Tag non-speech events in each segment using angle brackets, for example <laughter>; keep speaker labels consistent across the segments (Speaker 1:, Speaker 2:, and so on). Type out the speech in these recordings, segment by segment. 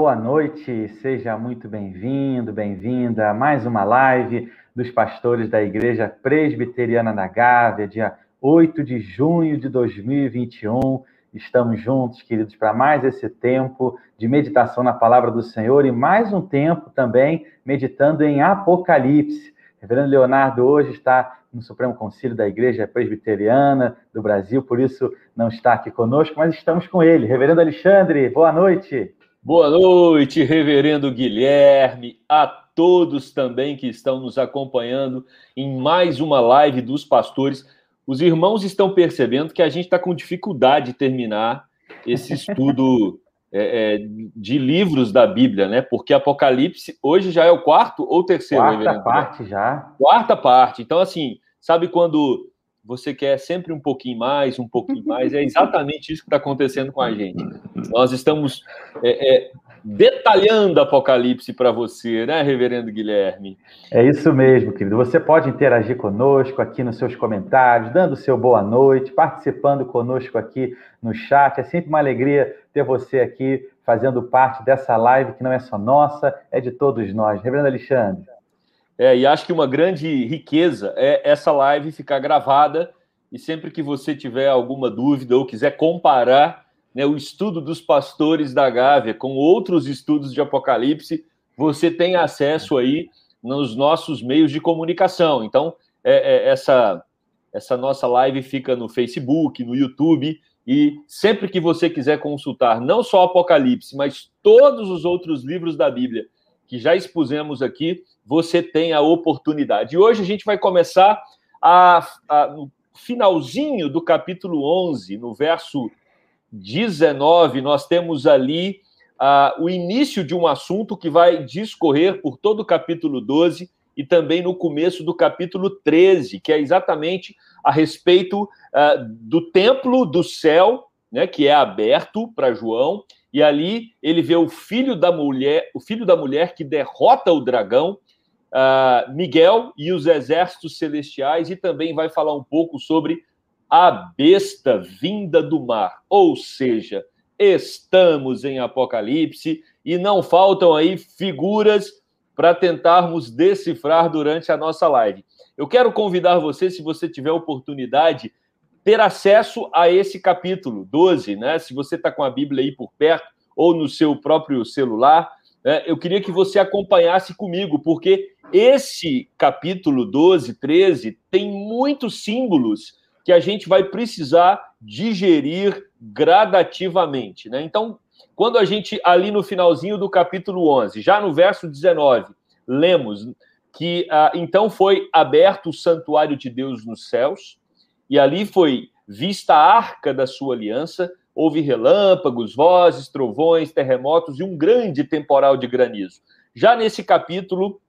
Speaker 1: Boa noite, seja muito bem-vindo, bem-vinda a mais uma live dos pastores da Igreja Presbiteriana da Gávea, dia 8 de junho de 2021. Estamos juntos, queridos, para mais esse tempo de meditação na palavra do Senhor e mais um tempo também meditando em Apocalipse. Reverendo Leonardo hoje está no Supremo Conselho da Igreja Presbiteriana do Brasil, por isso não está aqui conosco, mas estamos com ele. Reverendo Alexandre, boa noite.
Speaker 2: Boa noite, Reverendo Guilherme, a todos também que estão nos acompanhando em mais uma live dos pastores. Os irmãos estão percebendo que a gente está com dificuldade de terminar esse estudo <laughs> é, é, de livros da Bíblia, né? Porque Apocalipse hoje já é o quarto ou terceiro?
Speaker 1: Quarta parte já.
Speaker 2: Quarta parte. Então, assim, sabe quando você quer sempre um pouquinho mais, um pouquinho mais? É exatamente isso que está acontecendo com a gente. Nós estamos é, é detalhando Apocalipse para você, né, Reverendo Guilherme?
Speaker 1: É isso mesmo, querido. Você pode interagir conosco aqui nos seus comentários, dando seu boa noite, participando conosco aqui no chat. É sempre uma alegria ter você aqui fazendo parte dessa live que não é só nossa, é de todos nós. Reverendo Alexandre.
Speaker 2: É, e acho que uma grande riqueza é essa live ficar gravada e sempre que você tiver alguma dúvida ou quiser comparar né, o estudo dos pastores da Gávea com outros estudos de Apocalipse, você tem acesso aí nos nossos meios de comunicação. Então, é, é, essa, essa nossa live fica no Facebook, no YouTube, e sempre que você quiser consultar não só Apocalipse, mas todos os outros livros da Bíblia que já expusemos aqui, você tem a oportunidade. E hoje a gente vai começar a, a, no finalzinho do capítulo 11, no verso 19, nós temos ali uh, o início de um assunto que vai discorrer por todo o capítulo 12 e também no começo do capítulo 13, que é exatamente a respeito do templo do céu, né, que é aberto para João, e ali ele vê o filho da mulher, o filho da mulher que derrota o dragão, uh, Miguel e os exércitos celestiais, e também vai falar um pouco sobre a besta vinda do mar. Ou seja, estamos em Apocalipse e não faltam aí figuras para tentarmos decifrar durante a nossa live. Eu quero convidar você, se você tiver oportunidade, ter acesso a esse capítulo 12, né? Se você está com a Bíblia aí por perto ou no seu próprio celular, né? eu queria que você acompanhasse comigo, porque esse capítulo 12, 13 tem muitos símbolos que a gente vai precisar digerir gradativamente. Né? Então, quando a gente, ali no finalzinho do capítulo 11, já no verso 19, lemos que ah, então foi aberto o santuário de Deus nos céus, e ali foi vista a arca da sua aliança, houve relâmpagos, vozes, trovões, terremotos e um grande temporal de granizo. Já nesse capítulo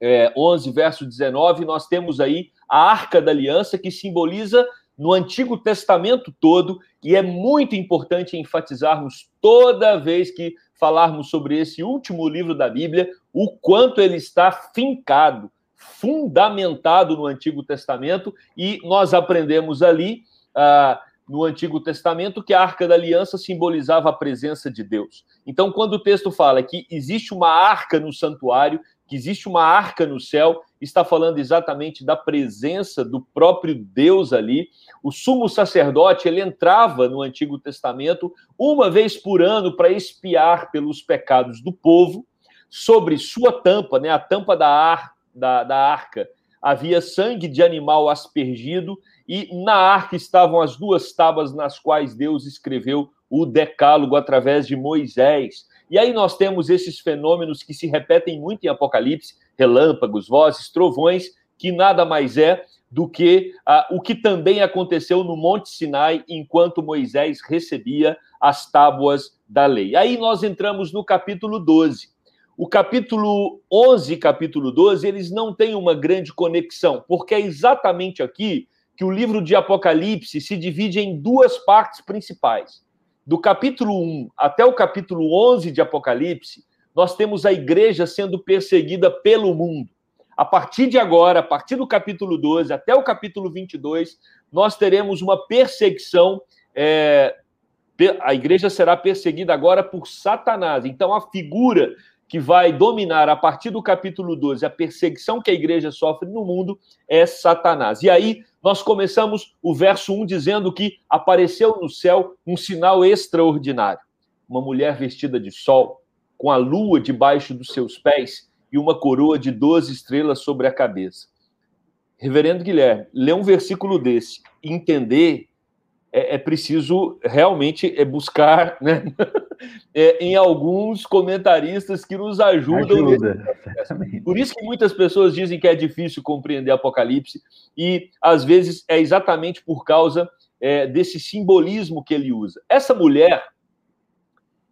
Speaker 2: é, 11, verso 19, nós temos aí a Arca da Aliança, que simboliza no Antigo Testamento todo, e é muito importante enfatizarmos toda vez que falarmos sobre esse último livro da Bíblia, o quanto ele está fincado, fundamentado no Antigo Testamento, e nós aprendemos ali. Uh, no Antigo Testamento que a Arca da Aliança simbolizava a presença de Deus. Então, quando o texto fala que existe uma arca no santuário, que existe uma arca no céu, está falando exatamente da presença do próprio Deus ali. O sumo sacerdote, ele entrava no Antigo Testamento uma vez por ano para espiar pelos pecados do povo. Sobre sua tampa, né, a tampa da, ar, da, da arca, havia sangue de animal aspergido e na arca estavam as duas tábuas nas quais Deus escreveu o decálogo através de Moisés. E aí nós temos esses fenômenos que se repetem muito em Apocalipse, relâmpagos, vozes, trovões, que nada mais é do que ah, o que também aconteceu no Monte Sinai enquanto Moisés recebia as tábuas da lei. Aí nós entramos no capítulo 12. O capítulo 11 e capítulo 12, eles não têm uma grande conexão, porque é exatamente aqui que o livro de Apocalipse se divide em duas partes principais do capítulo 1 até o capítulo 11 de Apocalipse, nós temos a igreja sendo perseguida pelo mundo. A partir de agora, a partir do capítulo 12 até o capítulo 22, nós teremos uma perseguição é, A igreja será perseguida agora por Satanás. Então, a figura que vai dominar a partir do capítulo 12 a perseguição que a igreja sofre no mundo é Satanás. E aí nós começamos o verso 1 dizendo que apareceu no céu um sinal extraordinário. Uma mulher vestida de sol, com a lua debaixo dos seus pés e uma coroa de 12 estrelas sobre a cabeça. Reverendo Guilherme, ler um versículo desse entender é, é preciso realmente é buscar né? <laughs> é, em alguns comentaristas que nos ajudam. Ajuda, Por isso que muitas pessoas dizem que é difícil compreender Apocalipse, e às vezes é exatamente por causa é, desse simbolismo que ele usa. Essa mulher,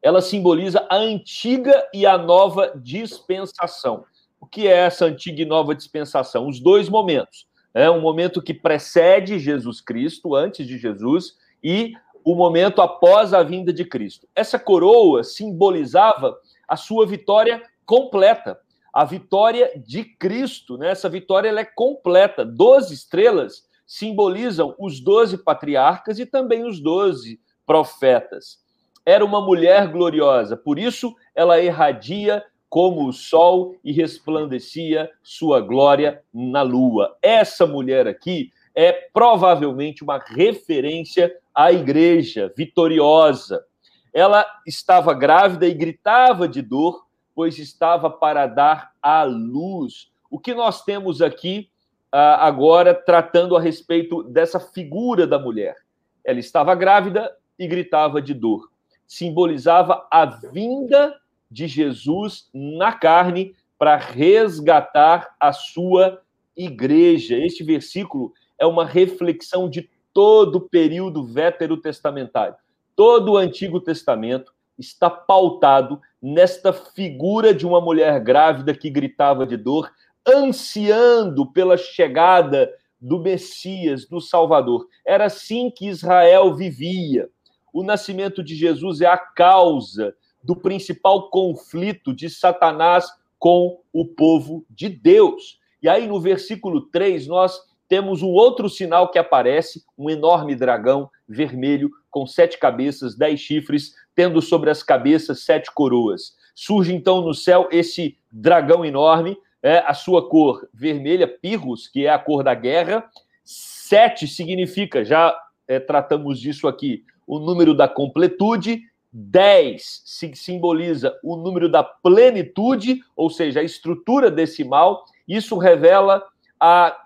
Speaker 2: ela simboliza a antiga e a nova dispensação. O que é essa antiga e nova dispensação? Os dois momentos é um momento que precede Jesus Cristo, antes de Jesus, e o momento após a vinda de Cristo. Essa coroa simbolizava a sua vitória completa, a vitória de Cristo. Né? Essa vitória ela é completa. Doze estrelas simbolizam os doze patriarcas e também os doze profetas. Era uma mulher gloriosa, por isso ela irradia como o sol e resplandecia sua glória na lua. Essa mulher aqui é provavelmente uma referência à igreja vitoriosa. Ela estava grávida e gritava de dor, pois estava para dar à luz. O que nós temos aqui ah, agora tratando a respeito dessa figura da mulher? Ela estava grávida e gritava de dor. Simbolizava a vinda de Jesus na carne para resgatar a sua igreja. Este versículo é uma reflexão de todo o período veterotestamentário. Todo o Antigo Testamento está pautado nesta figura de uma mulher grávida que gritava de dor, ansiando pela chegada do Messias, do Salvador. Era assim que Israel vivia. O nascimento de Jesus é a causa do principal conflito de Satanás com o povo de Deus. E aí, no versículo 3, nós temos um outro sinal que aparece: um enorme dragão vermelho com sete cabeças, dez chifres, tendo sobre as cabeças sete coroas. Surge então no céu esse dragão enorme, é, a sua cor vermelha, pirros, que é a cor da guerra. Sete significa, já é, tratamos disso aqui, o número da completude, 10 simboliza o número da plenitude, ou seja, a estrutura decimal. Isso revela a,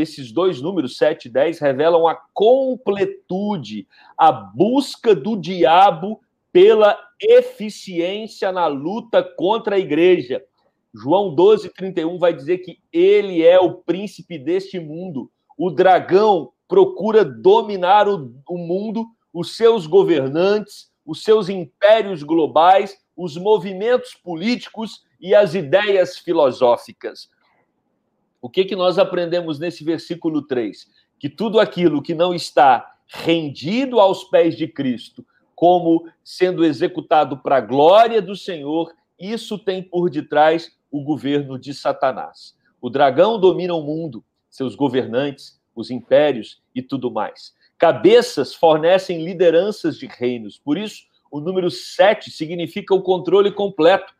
Speaker 2: esses dois números, 7 e 10, revelam a completude, a busca do diabo pela eficiência na luta contra a igreja. João 12, 31 vai dizer que ele é o príncipe deste mundo. O dragão procura dominar o, o mundo, os seus governantes, os seus impérios globais, os movimentos políticos e as ideias filosóficas. O que, que nós aprendemos nesse versículo 3? Que tudo aquilo que não está rendido aos pés de Cristo, como sendo executado para a glória do Senhor, isso tem por detrás o governo de Satanás. O dragão domina o mundo, seus governantes, os impérios e tudo mais. Cabeças fornecem lideranças de reinos. Por isso, o número 7 significa o controle completo.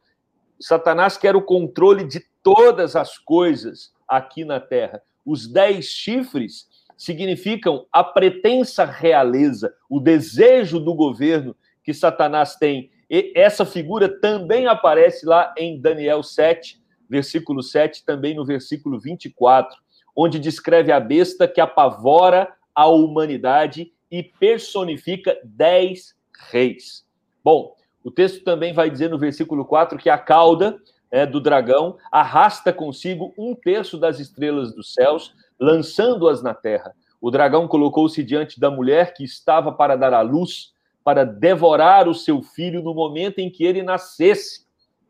Speaker 2: Satanás quer o controle de todas as coisas aqui na terra. Os dez chifres significam a pretensa realeza, o desejo do governo que Satanás tem. E essa figura também aparece lá em Daniel 7, versículo 7, também no versículo 24, onde descreve a besta que apavora a humanidade e personifica dez reis. Bom, o texto também vai dizer no versículo 4 que a cauda é, do dragão arrasta consigo um terço das estrelas dos céus, lançando-as na terra. O dragão colocou-se diante da mulher que estava para dar à luz, para devorar o seu filho no momento em que ele nascesse.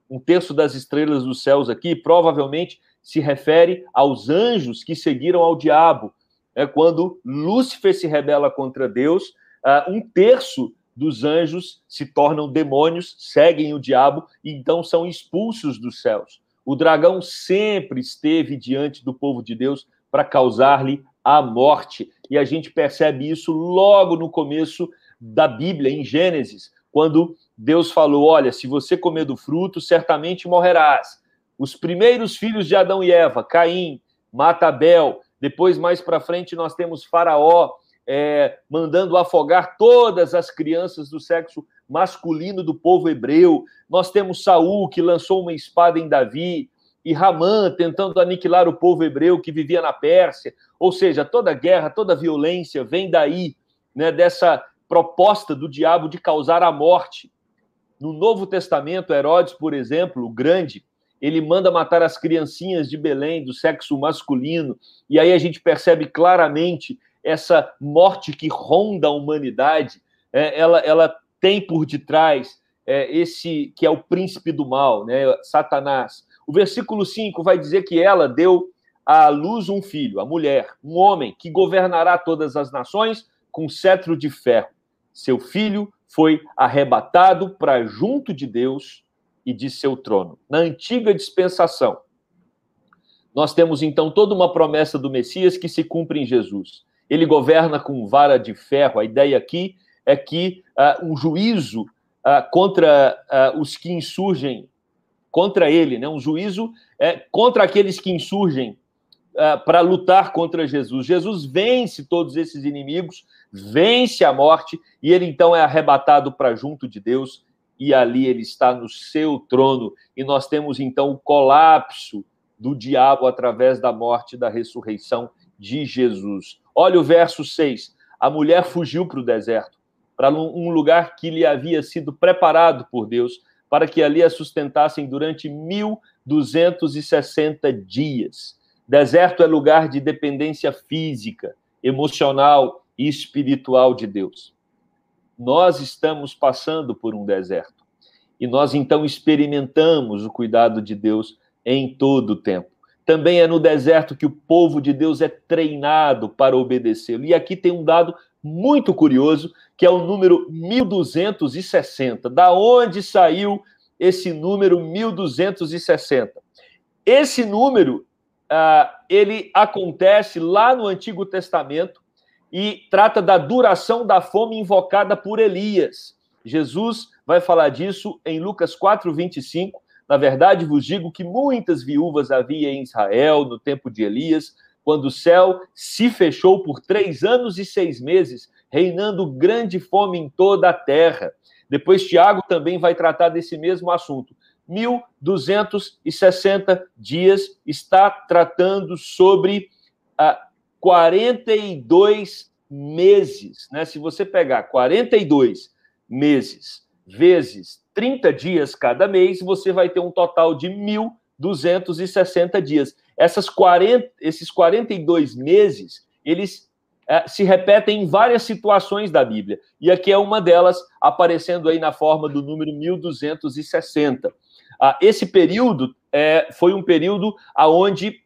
Speaker 2: Um terço das estrelas dos céus aqui provavelmente se refere aos anjos que seguiram ao diabo é quando Lúcifer se rebela contra Deus, uh, um terço dos anjos se tornam demônios, seguem o diabo e então são expulsos dos céus. O dragão sempre esteve diante do povo de Deus para causar-lhe a morte. E a gente percebe isso logo no começo da Bíblia, em Gênesis, quando Deus falou: Olha, se você comer do fruto, certamente morrerás. Os primeiros filhos de Adão e Eva, Caim, mata Abel. Depois, mais para frente, nós temos Faraó é, mandando afogar todas as crianças do sexo masculino do povo hebreu. Nós temos Saul, que lançou uma espada em Davi, e Ramã tentando aniquilar o povo hebreu que vivia na Pérsia. Ou seja, toda guerra, toda violência vem daí, né, dessa proposta do diabo de causar a morte. No Novo Testamento, Herodes, por exemplo, o grande, ele manda matar as criancinhas de Belém do sexo masculino, e aí a gente percebe claramente essa morte que ronda a humanidade, é, ela, ela tem por detrás é, esse que é o príncipe do mal, né, Satanás. O versículo 5 vai dizer que ela deu à luz um filho, a mulher, um homem que governará todas as nações com cetro de ferro. Seu filho foi arrebatado para junto de Deus e de seu trono. Na antiga dispensação, nós temos então toda uma promessa do Messias que se cumpre em Jesus. Ele governa com vara de ferro. A ideia aqui é que uh, um juízo uh, contra uh, os que insurgem contra ele, né? um juízo é, contra aqueles que insurgem para lutar contra Jesus. Jesus vence todos esses inimigos, vence a morte e ele então é arrebatado para junto de Deus e ali ele está no seu trono. E nós temos então o colapso do diabo através da morte e da ressurreição de Jesus. Olha o verso 6. A mulher fugiu para o deserto, para um lugar que lhe havia sido preparado por Deus, para que ali a sustentassem durante 1260 dias. Deserto é lugar de dependência física, emocional e espiritual de Deus nós estamos passando por um deserto. E nós então experimentamos o cuidado de Deus em todo o tempo. Também é no deserto que o povo de Deus é treinado para obedecê-lo. E aqui tem um dado muito curioso, que é o número 1260. Da onde saiu esse número 1260? Esse número, uh, ele acontece lá no Antigo Testamento, e trata da duração da fome invocada por Elias. Jesus vai falar disso em Lucas 4, 25. Na verdade, vos digo que muitas viúvas havia em Israel no tempo de Elias, quando o céu se fechou por três anos e seis meses, reinando grande fome em toda a terra. Depois, Tiago também vai tratar desse mesmo assunto. 1260 dias está tratando sobre a 42 meses, né? Se você pegar 42 meses vezes 30 dias cada mês, você vai ter um total de 1.260 dias. Essas 40, esses 42 meses, eles é, se repetem em várias situações da Bíblia. E aqui é uma delas, aparecendo aí na forma do número 1260. Ah, esse período é, foi um período aonde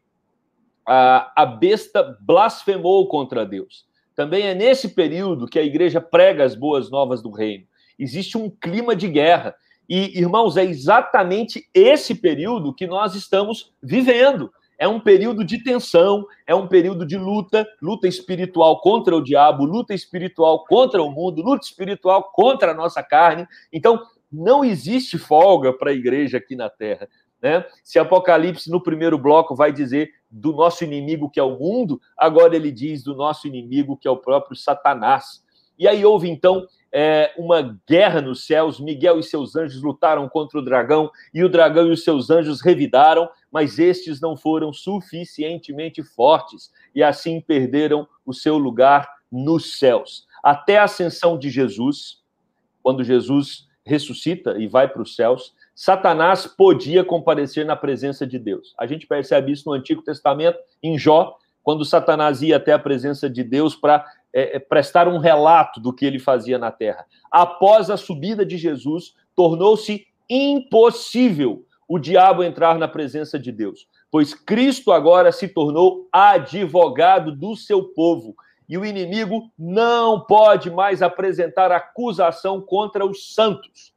Speaker 2: a, a besta blasfemou contra Deus. Também é nesse período que a igreja prega as boas novas do reino. Existe um clima de guerra. E, irmãos, é exatamente esse período que nós estamos vivendo. É um período de tensão, é um período de luta, luta espiritual contra o diabo, luta espiritual contra o mundo, luta espiritual contra a nossa carne. Então, não existe folga para a igreja aqui na terra. Né? Se Apocalipse, no primeiro bloco, vai dizer do nosso inimigo que é o mundo, agora ele diz do nosso inimigo que é o próprio Satanás. E aí houve então é, uma guerra nos céus, Miguel e seus anjos lutaram contra o dragão, e o dragão e os seus anjos revidaram, mas estes não foram suficientemente fortes, e assim perderam o seu lugar nos céus. Até a ascensão de Jesus, quando Jesus ressuscita e vai para os céus, Satanás podia comparecer na presença de Deus. A gente percebe isso no Antigo Testamento, em Jó, quando Satanás ia até a presença de Deus para é, é, prestar um relato do que ele fazia na terra. Após a subida de Jesus, tornou-se impossível o diabo entrar na presença de Deus, pois Cristo agora se tornou advogado do seu povo. E o inimigo não pode mais apresentar acusação contra os santos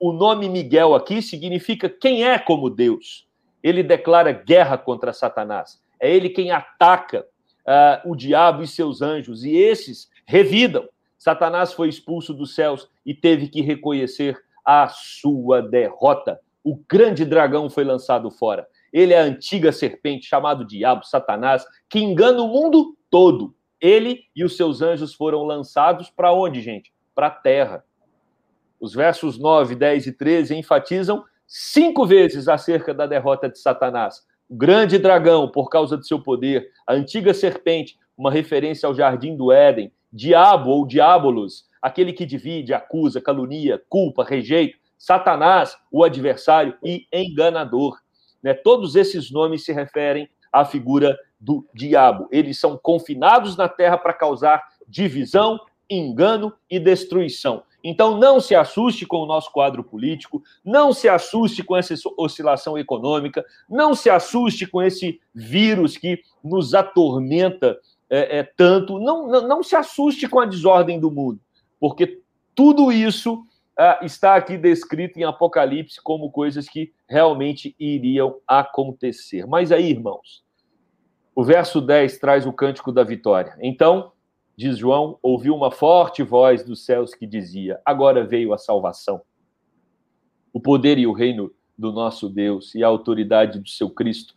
Speaker 2: o nome Miguel aqui significa quem é como Deus. Ele declara guerra contra Satanás. É ele quem ataca uh, o diabo e seus anjos, e esses revidam. Satanás foi expulso dos céus e teve que reconhecer a sua derrota. O grande dragão foi lançado fora. Ele é a antiga serpente, chamado Diabo, Satanás, que engana o mundo todo. Ele e os seus anjos foram lançados para onde, gente? Para a terra. Os versos 9, 10 e 13 enfatizam cinco vezes acerca da derrota de Satanás. O grande dragão, por causa de seu poder, a antiga serpente, uma referência ao jardim do Éden, diabo ou diabolos, aquele que divide, acusa, calunia, culpa, rejeita, Satanás, o adversário e enganador. Né? Todos esses nomes se referem à figura do diabo. Eles são confinados na terra para causar divisão, engano e destruição. Então, não se assuste com o nosso quadro político, não se assuste com essa oscilação econômica, não se assuste com esse vírus que nos atormenta é, é, tanto, não, não, não, se assuste com a desordem do mundo, porque tudo isso é, está aqui descrito em Apocalipse como coisas que realmente iriam acontecer. Mas aí, irmãos, o verso 10 traz o cântico da vitória. Então, diz João, ouviu uma forte voz dos céus que dizia: Agora veio a salvação. O poder e o reino do nosso Deus e a autoridade do seu Cristo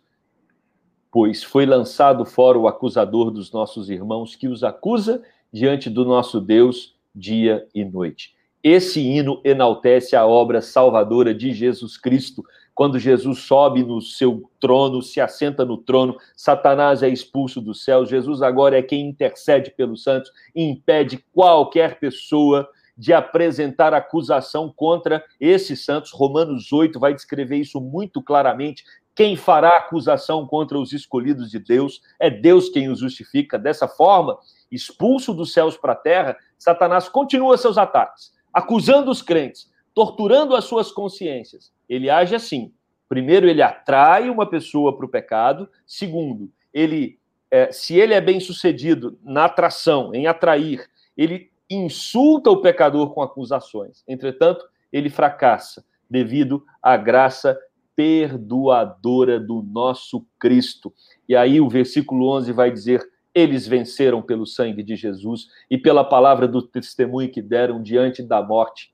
Speaker 2: pois foi lançado fora o acusador dos nossos irmãos, que os acusa diante do nosso Deus dia e noite. Esse hino enaltece a obra salvadora de Jesus Cristo. Quando Jesus sobe no seu trono, se assenta no trono, Satanás é expulso do céu. Jesus agora é quem intercede pelos santos impede qualquer pessoa de apresentar acusação contra esses santos. Romanos 8 vai descrever isso muito claramente. Quem fará acusação contra os escolhidos de Deus? É Deus quem os justifica. Dessa forma, expulso dos céus para a terra, Satanás continua seus ataques, acusando os crentes, torturando as suas consciências. Ele age assim. Primeiro, ele atrai uma pessoa para o pecado. Segundo, ele, é, se ele é bem sucedido na atração, em atrair, ele insulta o pecador com acusações. Entretanto, ele fracassa devido à graça perdoadora do nosso Cristo. E aí o versículo 11 vai dizer: eles venceram pelo sangue de Jesus e pela palavra do testemunho que deram diante da morte,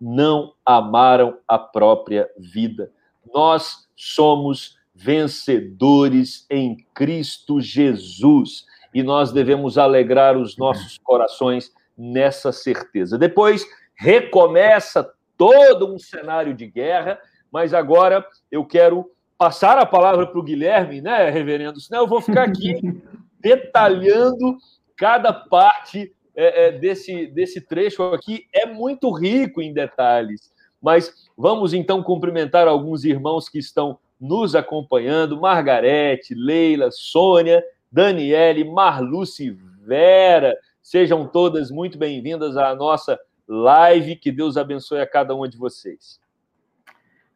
Speaker 2: não amaram a própria vida. Nós somos vencedores em Cristo Jesus e nós devemos alegrar os nossos corações nessa certeza. Depois recomeça todo um cenário de guerra mas agora eu quero passar a palavra para o Guilherme, né, reverendo? Senão eu vou ficar aqui <laughs> detalhando cada parte é, é, desse, desse trecho aqui. É muito rico em detalhes. Mas vamos então cumprimentar alguns irmãos que estão nos acompanhando: Margarete, Leila, Sônia, Daniele, Marluce, Vera. Sejam todas muito bem-vindas à nossa live. Que Deus abençoe a cada uma de vocês.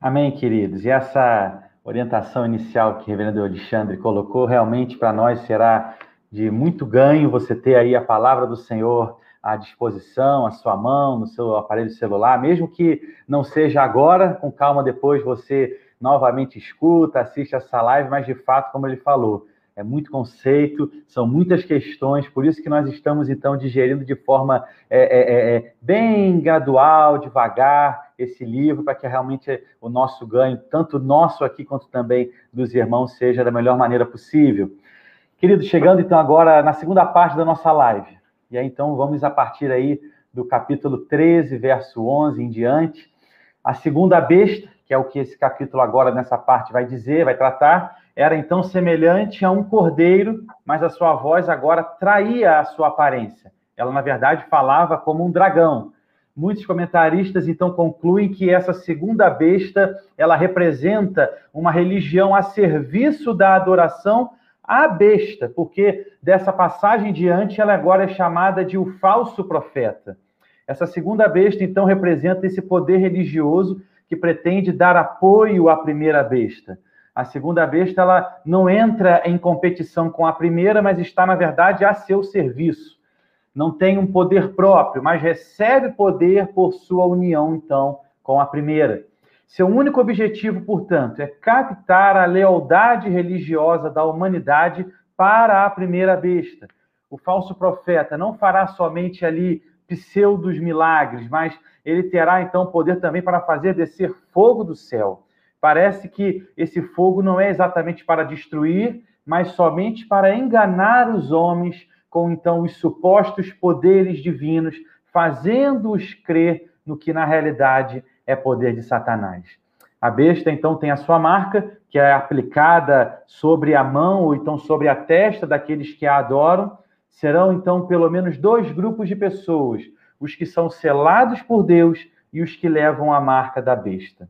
Speaker 1: Amém, queridos. E essa orientação inicial que o reverendo Alexandre colocou, realmente para nós será de muito ganho você ter aí a palavra do Senhor à disposição, à sua mão, no seu aparelho celular, mesmo que não seja agora, com calma depois você novamente escuta, assiste essa live, mas de fato, como ele falou, é muito conceito, são muitas questões, por isso que nós estamos, então, digerindo de forma é, é, é, é bem gradual, devagar, esse livro, para que realmente o nosso ganho, tanto nosso aqui quanto também dos irmãos, seja da melhor maneira possível. Querido, chegando então agora na segunda parte da nossa live. E aí, então, vamos a partir aí do capítulo 13, verso 11 em diante. A segunda besta, que é o que esse capítulo agora, nessa parte, vai dizer, vai tratar, era então semelhante a um cordeiro, mas a sua voz agora traía a sua aparência. Ela, na verdade, falava como um dragão. Muitos comentaristas então concluem que essa segunda besta, ela representa uma religião a serviço da adoração à besta, porque dessa passagem diante ela agora é chamada de o falso profeta. Essa segunda besta então representa esse poder religioso que pretende dar apoio à primeira besta. A segunda besta ela não entra em competição com a primeira, mas está, na verdade, a seu serviço. Não tem um poder próprio, mas recebe poder por sua união, então, com a primeira. Seu único objetivo, portanto, é captar a lealdade religiosa da humanidade para a primeira besta. O falso profeta não fará somente ali pseudos milagres, mas ele terá então poder também para fazer descer fogo do céu. Parece que esse fogo não é exatamente para destruir, mas somente para enganar os homens com então os supostos poderes divinos, fazendo-os crer no que na realidade é poder de Satanás. A besta então tem a sua marca, que é aplicada sobre a mão ou então sobre a testa daqueles que a adoram. Serão então pelo menos dois grupos de pessoas: os que são selados por Deus e os que levam a marca da besta.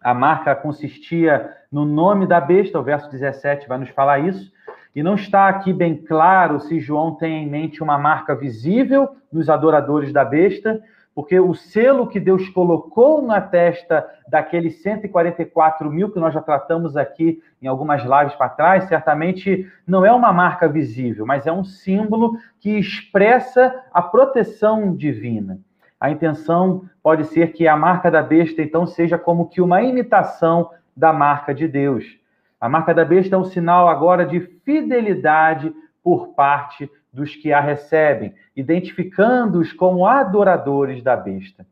Speaker 1: A marca consistia no nome da besta, o verso 17 vai nos falar isso, e não está aqui bem claro se João tem em mente uma marca visível nos adoradores da besta, porque o selo que Deus colocou na testa daqueles 144 mil que nós já tratamos aqui em algumas lives para trás, certamente não é uma marca visível, mas é um símbolo que expressa a proteção divina. A intenção pode ser que a marca da besta, então, seja como que uma imitação da marca de Deus. A marca da besta é um sinal agora de fidelidade por parte dos que a recebem, identificando-os como adoradores da besta.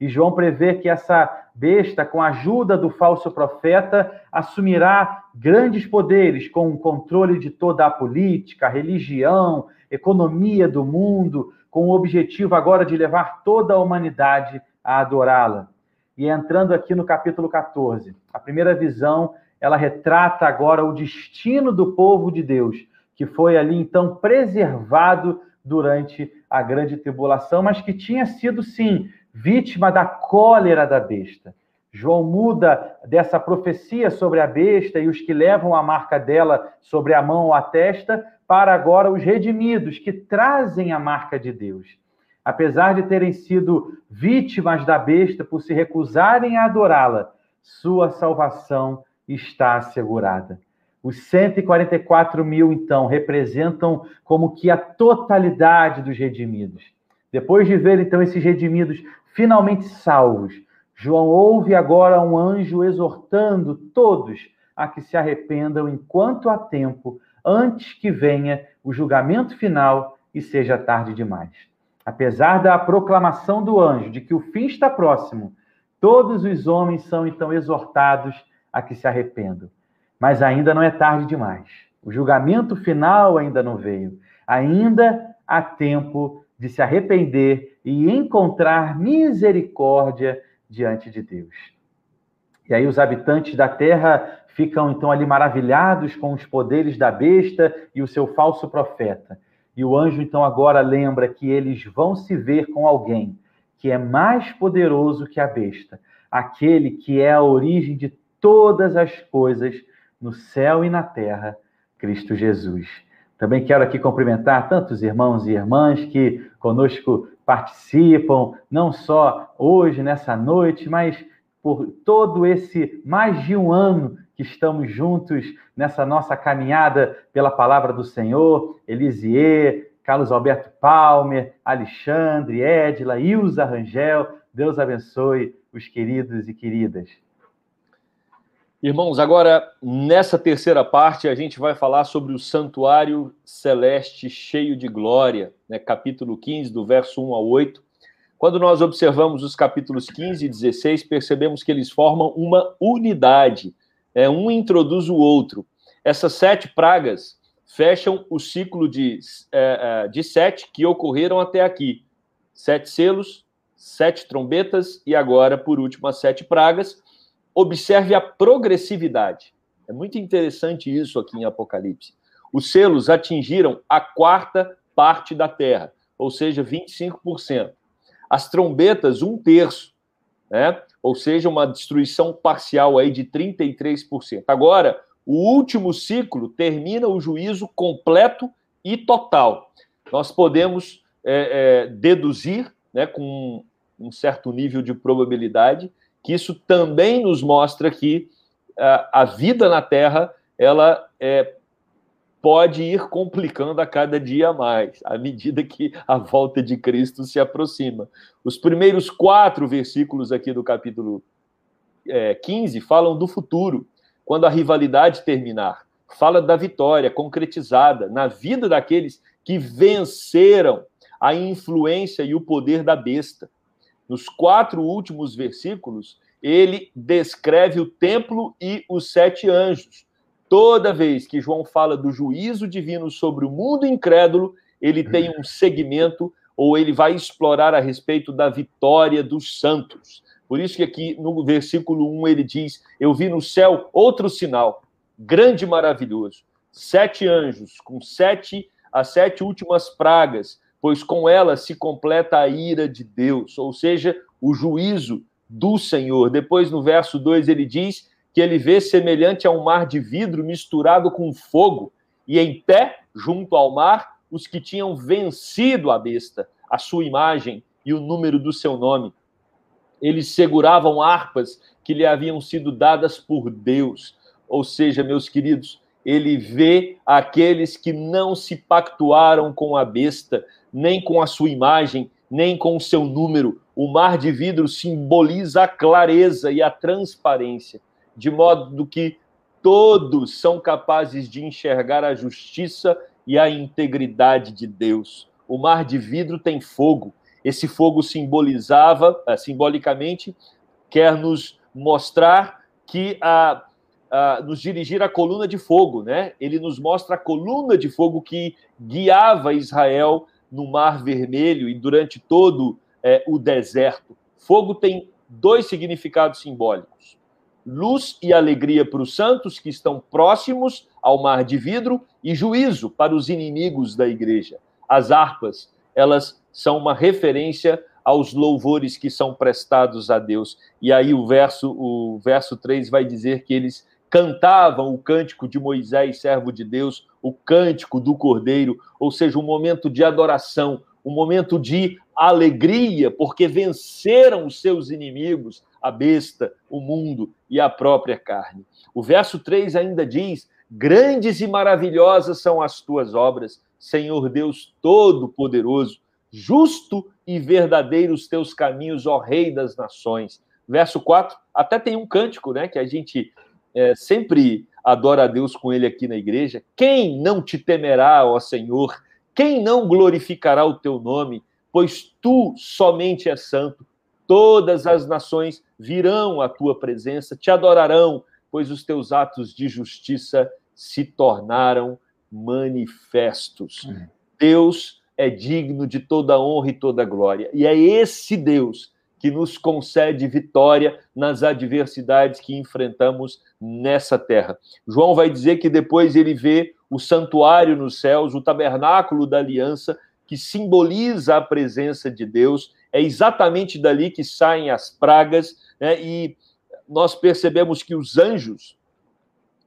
Speaker 1: E João prevê que essa besta, com a ajuda do falso profeta, assumirá grandes poderes com o controle de toda a política, religião, economia do mundo, com o objetivo agora de levar toda a humanidade a adorá-la. E entrando aqui no capítulo 14, a primeira visão, ela retrata agora o destino do povo de Deus, que foi ali então preservado durante a grande tribulação, mas que tinha sido sim vítima da cólera da besta. João muda dessa profecia sobre a besta e os que levam a marca dela sobre a mão ou a testa para agora os redimidos, que trazem a marca de Deus. Apesar de terem sido vítimas da besta por se recusarem a adorá-la, sua salvação está assegurada. Os 144 mil, então, representam como que a totalidade dos redimidos. Depois de ver, então, esses redimidos finalmente salvos, João ouve agora um anjo exortando todos a que se arrependam enquanto há tempo, antes que venha o julgamento final e seja tarde demais. Apesar da proclamação do anjo de que o fim está próximo, todos os homens são então exortados a que se arrependam. Mas ainda não é tarde demais. O julgamento final ainda não veio. Ainda há tempo de se arrepender e encontrar misericórdia diante de Deus. E aí os habitantes da terra ficam então ali maravilhados com os poderes da besta e o seu falso profeta. E o anjo então agora lembra que eles vão se ver com alguém que é mais poderoso que a besta, aquele que é a origem de todas as coisas no céu e na terra, Cristo Jesus. Também quero aqui cumprimentar tantos irmãos e irmãs que conosco participam, não só hoje, nessa noite, mas por todo esse mais de um ano que estamos juntos nessa nossa caminhada pela palavra do Senhor, Elisier, Carlos Alberto Palmer, Alexandre, Edila, Ilza Rangel, Deus abençoe os queridos e queridas.
Speaker 2: Irmãos, agora nessa terceira parte a gente vai falar sobre o santuário celeste cheio de glória, né? capítulo 15, do verso 1 ao 8. Quando nós observamos os capítulos 15 e 16, percebemos que eles formam uma unidade é, um introduz o outro. Essas sete pragas fecham o ciclo de, é, é, de sete que ocorreram até aqui. Sete selos, sete trombetas e agora, por último, as sete pragas. Observe a progressividade. É muito interessante isso aqui em Apocalipse. Os selos atingiram a quarta parte da terra, ou seja, 25%. As trombetas, um terço. Né? ou seja, uma destruição parcial aí de 33%. Agora, o último ciclo termina o juízo completo e total. Nós podemos é, é, deduzir, né, com um certo nível de probabilidade, que isso também nos mostra que a, a vida na Terra ela é, pode ir complicando a cada dia mais, à medida que a volta de Cristo se aproxima. Os primeiros quatro versículos aqui do capítulo é, 15 falam do futuro, quando a rivalidade terminar. Fala da vitória concretizada na vida daqueles que venceram a influência e o poder da besta. Nos quatro últimos versículos, ele descreve o templo e os sete anjos. Toda vez que João fala do juízo divino sobre o mundo incrédulo, ele tem um segmento ou ele vai explorar a respeito da vitória dos santos. Por isso que aqui no versículo 1 ele diz: Eu vi no céu outro sinal, grande e maravilhoso. Sete anjos, com sete, as sete últimas pragas, pois com elas se completa a ira de Deus, ou seja, o juízo do Senhor. Depois, no verso 2, ele diz que ele vê semelhante a um mar de vidro misturado com fogo, e em pé, junto ao mar, os que tinham vencido a besta, a sua imagem e o número do seu nome. Eles seguravam harpas que lhe haviam sido dadas por Deus. Ou seja, meus queridos, ele vê aqueles que não se pactuaram com a besta, nem com a sua imagem, nem com o seu número. O mar de vidro simboliza a clareza e a transparência, de modo que todos são capazes de enxergar a justiça e a integridade de Deus. O mar de vidro tem fogo. Esse fogo simbolizava, eh, simbolicamente, quer nos mostrar que a, a, nos dirigir a coluna de fogo, né? Ele nos mostra a coluna de fogo que guiava Israel no Mar Vermelho e durante todo é, o deserto. Fogo tem dois significados simbólicos: luz e alegria para os santos que estão próximos ao mar de vidro e juízo para os inimigos da igreja. As harpas, elas são uma referência aos louvores que são prestados a Deus. E aí o verso o verso 3 vai dizer que eles cantavam o cântico de Moisés, servo de Deus, o cântico do Cordeiro, ou seja, um momento de adoração, um momento de alegria, porque venceram os seus inimigos, a besta, o mundo e a própria carne. O verso 3 ainda diz: Grandes e maravilhosas são as tuas obras, Senhor Deus Todo-Poderoso, justo e verdadeiro os teus caminhos, ó Rei das Nações. Verso 4, até tem um cântico, né, que a gente é, sempre adora a Deus com ele aqui na igreja. Quem não te temerá, ó Senhor? Quem não glorificará o teu nome? pois tu somente és santo. Todas as nações virão à tua presença, te adorarão, pois os teus atos de justiça se tornaram manifestos. Deus é digno de toda honra e toda glória. E é esse Deus que nos concede vitória nas adversidades que enfrentamos nessa terra. João vai dizer que depois ele vê o santuário nos céus, o tabernáculo da aliança, que simboliza a presença de Deus. É exatamente dali que saem as pragas, né? e nós percebemos que os anjos,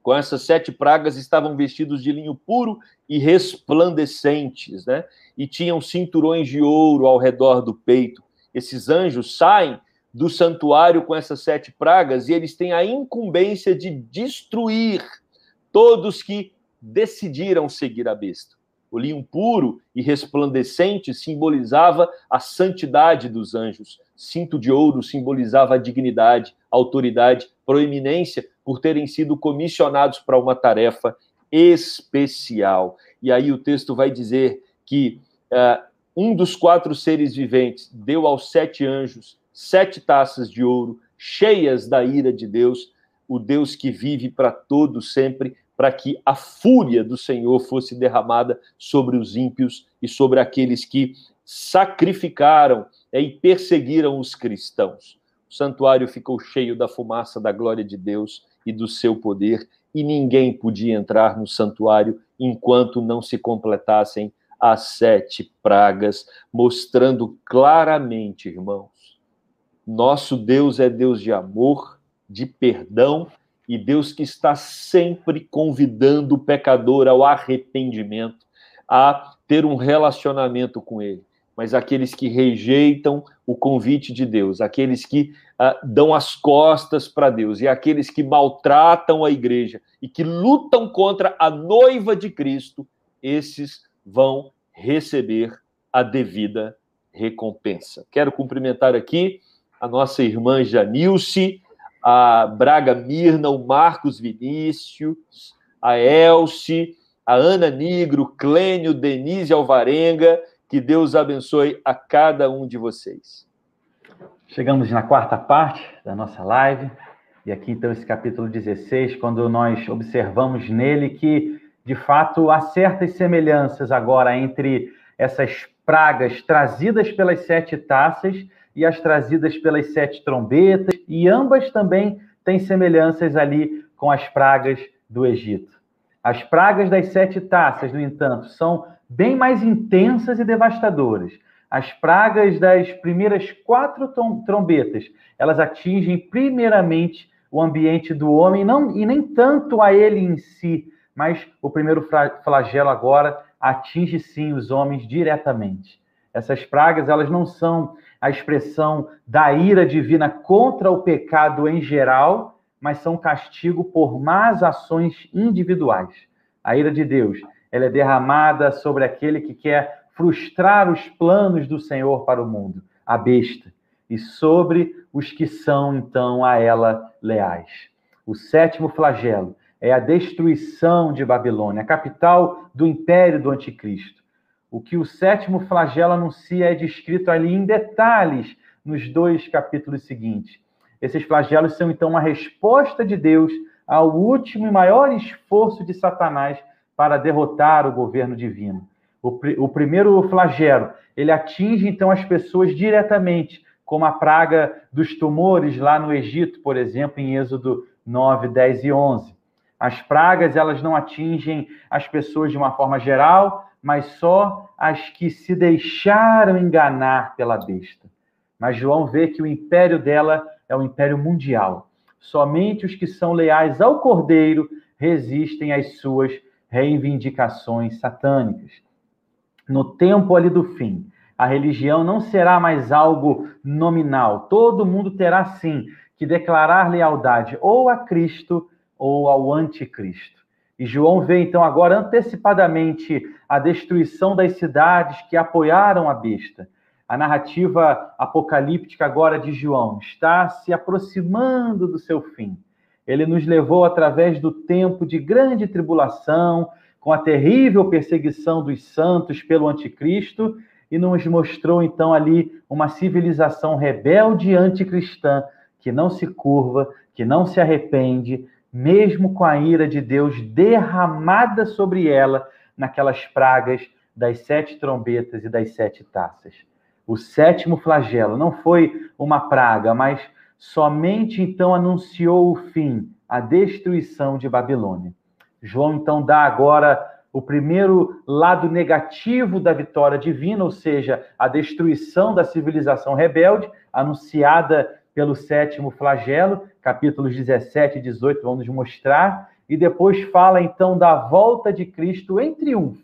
Speaker 2: com essas sete pragas, estavam vestidos de linho puro e resplandecentes, né? e tinham cinturões de ouro ao redor do peito. Esses anjos saem do santuário com essas sete pragas e eles têm a incumbência de destruir todos que decidiram seguir a besta. O linho puro e resplandecente simbolizava a santidade dos anjos. Cinto de ouro simbolizava a dignidade, autoridade, proeminência por terem sido comissionados para uma tarefa especial. E aí o texto vai dizer que uh, um dos quatro seres viventes deu aos sete anjos sete taças de ouro, cheias da ira de Deus, o Deus que vive para todo sempre, para que a fúria do Senhor fosse derramada sobre os ímpios e sobre aqueles que sacrificaram é, e perseguiram os cristãos. O santuário ficou cheio da fumaça da glória de Deus e do seu poder, e ninguém podia entrar no santuário enquanto não se completassem as sete pragas, mostrando claramente, irmãos, nosso Deus é Deus de amor, de perdão e Deus que está sempre convidando o pecador ao arrependimento, a ter um relacionamento com Ele. Mas aqueles que rejeitam o convite de Deus, aqueles que ah, dão as costas para Deus e aqueles que maltratam a igreja e que lutam contra a noiva de Cristo, esses vão receber a devida recompensa. Quero cumprimentar aqui a nossa irmã Janilce, a Braga Mirna, o Marcos Vinícius, a Elce, a Ana Nigro, Clênio, Denise Alvarenga Que Deus abençoe a cada um de vocês.
Speaker 1: Chegamos na quarta parte da nossa live, e aqui então esse capítulo 16, quando nós observamos nele que, de fato, há certas semelhanças agora entre essas pragas trazidas pelas sete taças e as trazidas pelas sete trombetas, e ambas também têm semelhanças ali com as pragas do Egito. As pragas das sete taças, no entanto, são bem mais intensas e devastadoras. As pragas das primeiras quatro trombetas, elas atingem primeiramente o ambiente do homem, não, e nem tanto a ele em si, mas o primeiro flagelo agora atinge sim os homens diretamente. Essas pragas, elas não são a expressão da ira divina contra o pecado em geral, mas são castigo por más ações individuais. A ira de Deus, ela é derramada sobre aquele que quer frustrar os planos do Senhor para o mundo, a besta, e sobre os que são então a ela leais. O sétimo flagelo é a destruição de Babilônia, a capital do império do anticristo. O que o sétimo flagelo anuncia é descrito ali em detalhes nos dois capítulos seguintes. Esses flagelos são então uma resposta de Deus ao último e maior esforço de Satanás para derrotar o governo divino. O, o primeiro flagelo, ele atinge então as pessoas diretamente, como a praga dos tumores lá no Egito, por exemplo, em Êxodo 9, 10 e 11. As pragas, elas não atingem as pessoas de uma forma geral, mas só as que se deixaram enganar pela besta. Mas João vê que o império dela é o império mundial. Somente os que são leais ao Cordeiro resistem às suas reivindicações satânicas. No tempo ali do fim, a religião não será mais algo nominal. Todo mundo terá sim que declarar lealdade ou a Cristo ou ao anticristo. E João vê então agora antecipadamente a destruição das cidades que apoiaram a besta. A narrativa apocalíptica agora de João está se aproximando do seu fim. Ele nos levou através do tempo de grande tribulação, com a terrível perseguição dos santos pelo anticristo, e nos mostrou então ali uma civilização rebelde anticristã que não se curva, que não se arrepende, mesmo com a ira de Deus derramada sobre ela naquelas pragas das sete trombetas e das sete taças. O sétimo flagelo não foi uma praga, mas somente então anunciou o fim, a destruição de Babilônia. João então dá agora o primeiro lado negativo da vitória divina, ou seja, a destruição da civilização rebelde, anunciada pelo sétimo flagelo, capítulos 17 e 18 vão nos mostrar, e depois fala então da volta de Cristo em triunfo,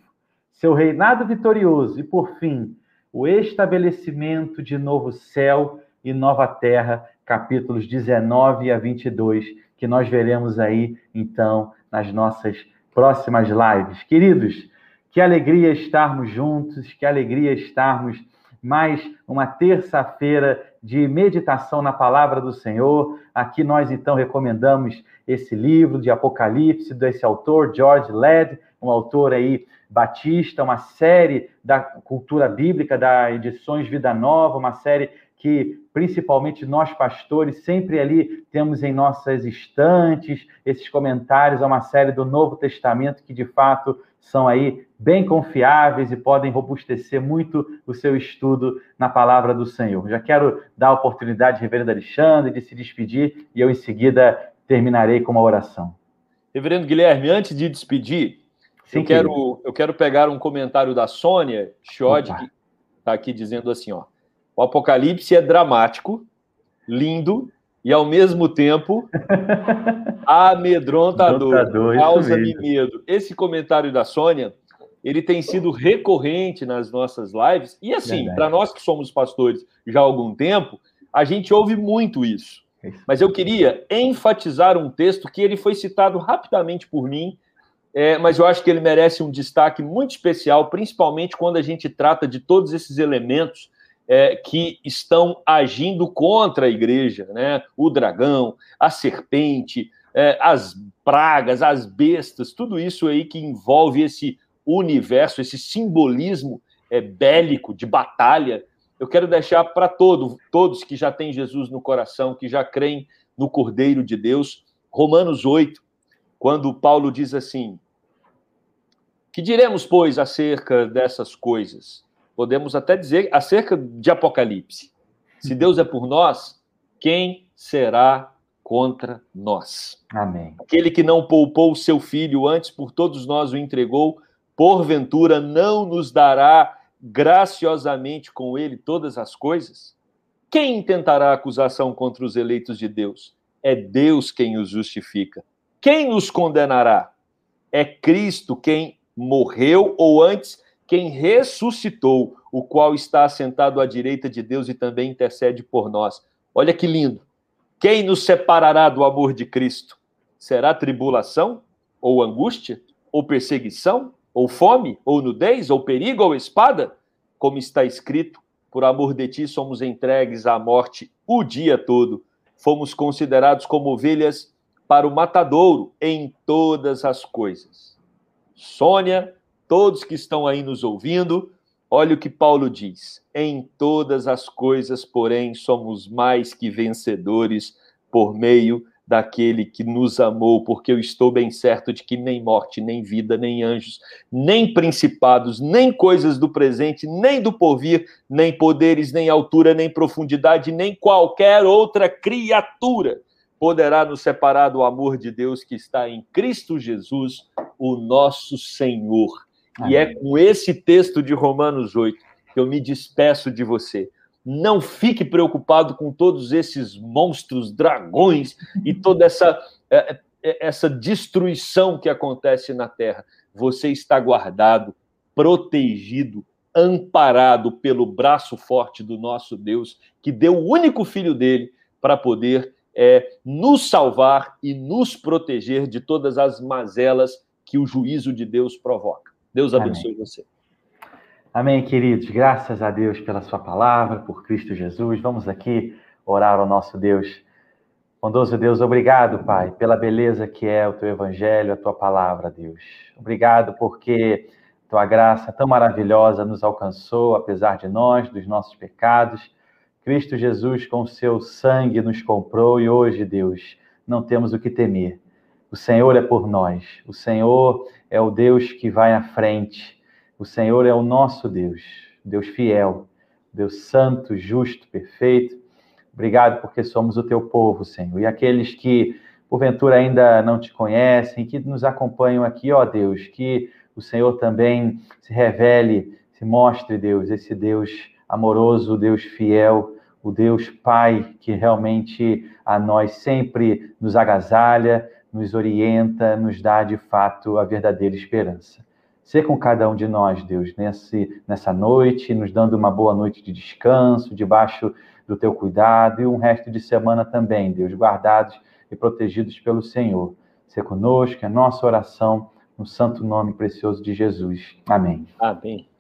Speaker 1: seu reinado vitorioso e, por fim, o estabelecimento de novo céu e nova terra, capítulos 19 a 22, que nós veremos aí então nas nossas próximas lives. Queridos, que alegria estarmos juntos, que alegria estarmos mais uma terça-feira de meditação na palavra do Senhor. Aqui nós então recomendamos esse livro de Apocalipse desse autor George Led, um autor aí batista, uma série da cultura bíblica da Edições Vida Nova, uma série que principalmente nós pastores sempre ali temos em nossas estantes esses comentários a uma série do Novo Testamento que de fato são aí bem confiáveis e podem robustecer muito o seu estudo na palavra do Senhor. Já quero dar a oportunidade, reverendo Alexandre, de se despedir e eu em seguida terminarei com uma oração.
Speaker 2: Reverendo Guilherme, antes de despedir, Sim, eu, quero, eu quero pegar um comentário da Sônia Chiod, que está aqui dizendo assim, ó. O Apocalipse é dramático, lindo e, ao mesmo tempo, <laughs> amedrontador. Causa-me medo. Esse comentário da Sônia, ele tem sido recorrente nas nossas lives. E, assim, para nós que somos pastores já há algum tempo, a gente ouve muito isso. Mas eu queria enfatizar um texto que ele foi citado rapidamente por mim, é, mas eu acho que ele merece um destaque muito especial, principalmente quando a gente trata de todos esses elementos é, que estão agindo contra a igreja, né? O dragão, a serpente, é, as pragas, as bestas, tudo isso aí que envolve esse universo, esse simbolismo é, bélico, de batalha. Eu quero deixar para todo, todos que já têm Jesus no coração, que já creem no Cordeiro de Deus, Romanos 8, quando Paulo diz assim: Que diremos, pois, acerca dessas coisas? Podemos até dizer acerca de Apocalipse. Se Deus é por nós, quem será contra nós?
Speaker 1: Amém.
Speaker 2: Aquele que não poupou o seu filho, antes por todos nós o entregou, porventura não nos dará graciosamente com ele todas as coisas? Quem intentará acusação contra os eleitos de Deus? É Deus quem os justifica. Quem os condenará? É Cristo quem morreu, ou antes, quem ressuscitou, o qual está assentado à direita de Deus e também intercede por nós. Olha que lindo. Quem nos separará do amor de Cristo? Será tribulação, ou angústia, ou perseguição, ou fome, ou nudez, ou perigo, ou espada, como está escrito, por amor de ti somos entregues à morte o dia todo. Fomos considerados como ovelhas para o matadouro em todas as coisas. Sônia, todos que estão aí nos ouvindo, olha o que Paulo diz: em todas as coisas, porém, somos mais que vencedores por meio daquele que nos amou, porque eu estou bem certo de que nem morte, nem vida, nem anjos, nem principados, nem coisas do presente, nem do porvir, nem poderes, nem altura, nem profundidade, nem qualquer outra criatura poderá nos separar do amor de Deus que está em Cristo Jesus, o nosso Senhor. Amém. E é com esse texto de Romanos 8 que eu me despeço de você. Não fique preocupado com todos esses monstros, dragões e toda essa, é, é, essa destruição que acontece na terra. Você está guardado, protegido, amparado pelo braço forte do nosso Deus, que deu o único filho dele para poder é, nos salvar e nos proteger de todas as mazelas que o juízo de Deus provoca. Deus abençoe Amém. você.
Speaker 1: Amém, queridos. Graças a Deus pela Sua palavra, por Cristo Jesus. Vamos aqui orar ao nosso Deus. Bondoso Deus, obrigado, Pai, pela beleza que é o Teu Evangelho, a Tua palavra, Deus. Obrigado porque Tua graça tão maravilhosa nos alcançou, apesar de nós, dos nossos pecados. Cristo Jesus, com o Seu sangue, nos comprou e hoje, Deus, não temos o que temer. O Senhor é por nós. O Senhor é o Deus que vai à frente o Senhor é o nosso Deus, Deus fiel, Deus santo, justo, perfeito. Obrigado porque somos o teu povo, Senhor. E aqueles que, porventura, ainda não te conhecem, que nos acompanham aqui, ó Deus, que o Senhor também se revele, se mostre, Deus, esse Deus amoroso, Deus fiel, o Deus Pai que realmente a nós sempre nos agasalha, nos orienta, nos dá de fato a verdadeira esperança. Ser com cada um de nós, Deus, nesse, nessa noite, nos dando uma boa noite de descanso, debaixo do teu cuidado e um resto de semana também, Deus, guardados e protegidos pelo Senhor. Ser conosco, é nossa oração, no santo nome precioso de Jesus. Amém.
Speaker 2: Amém.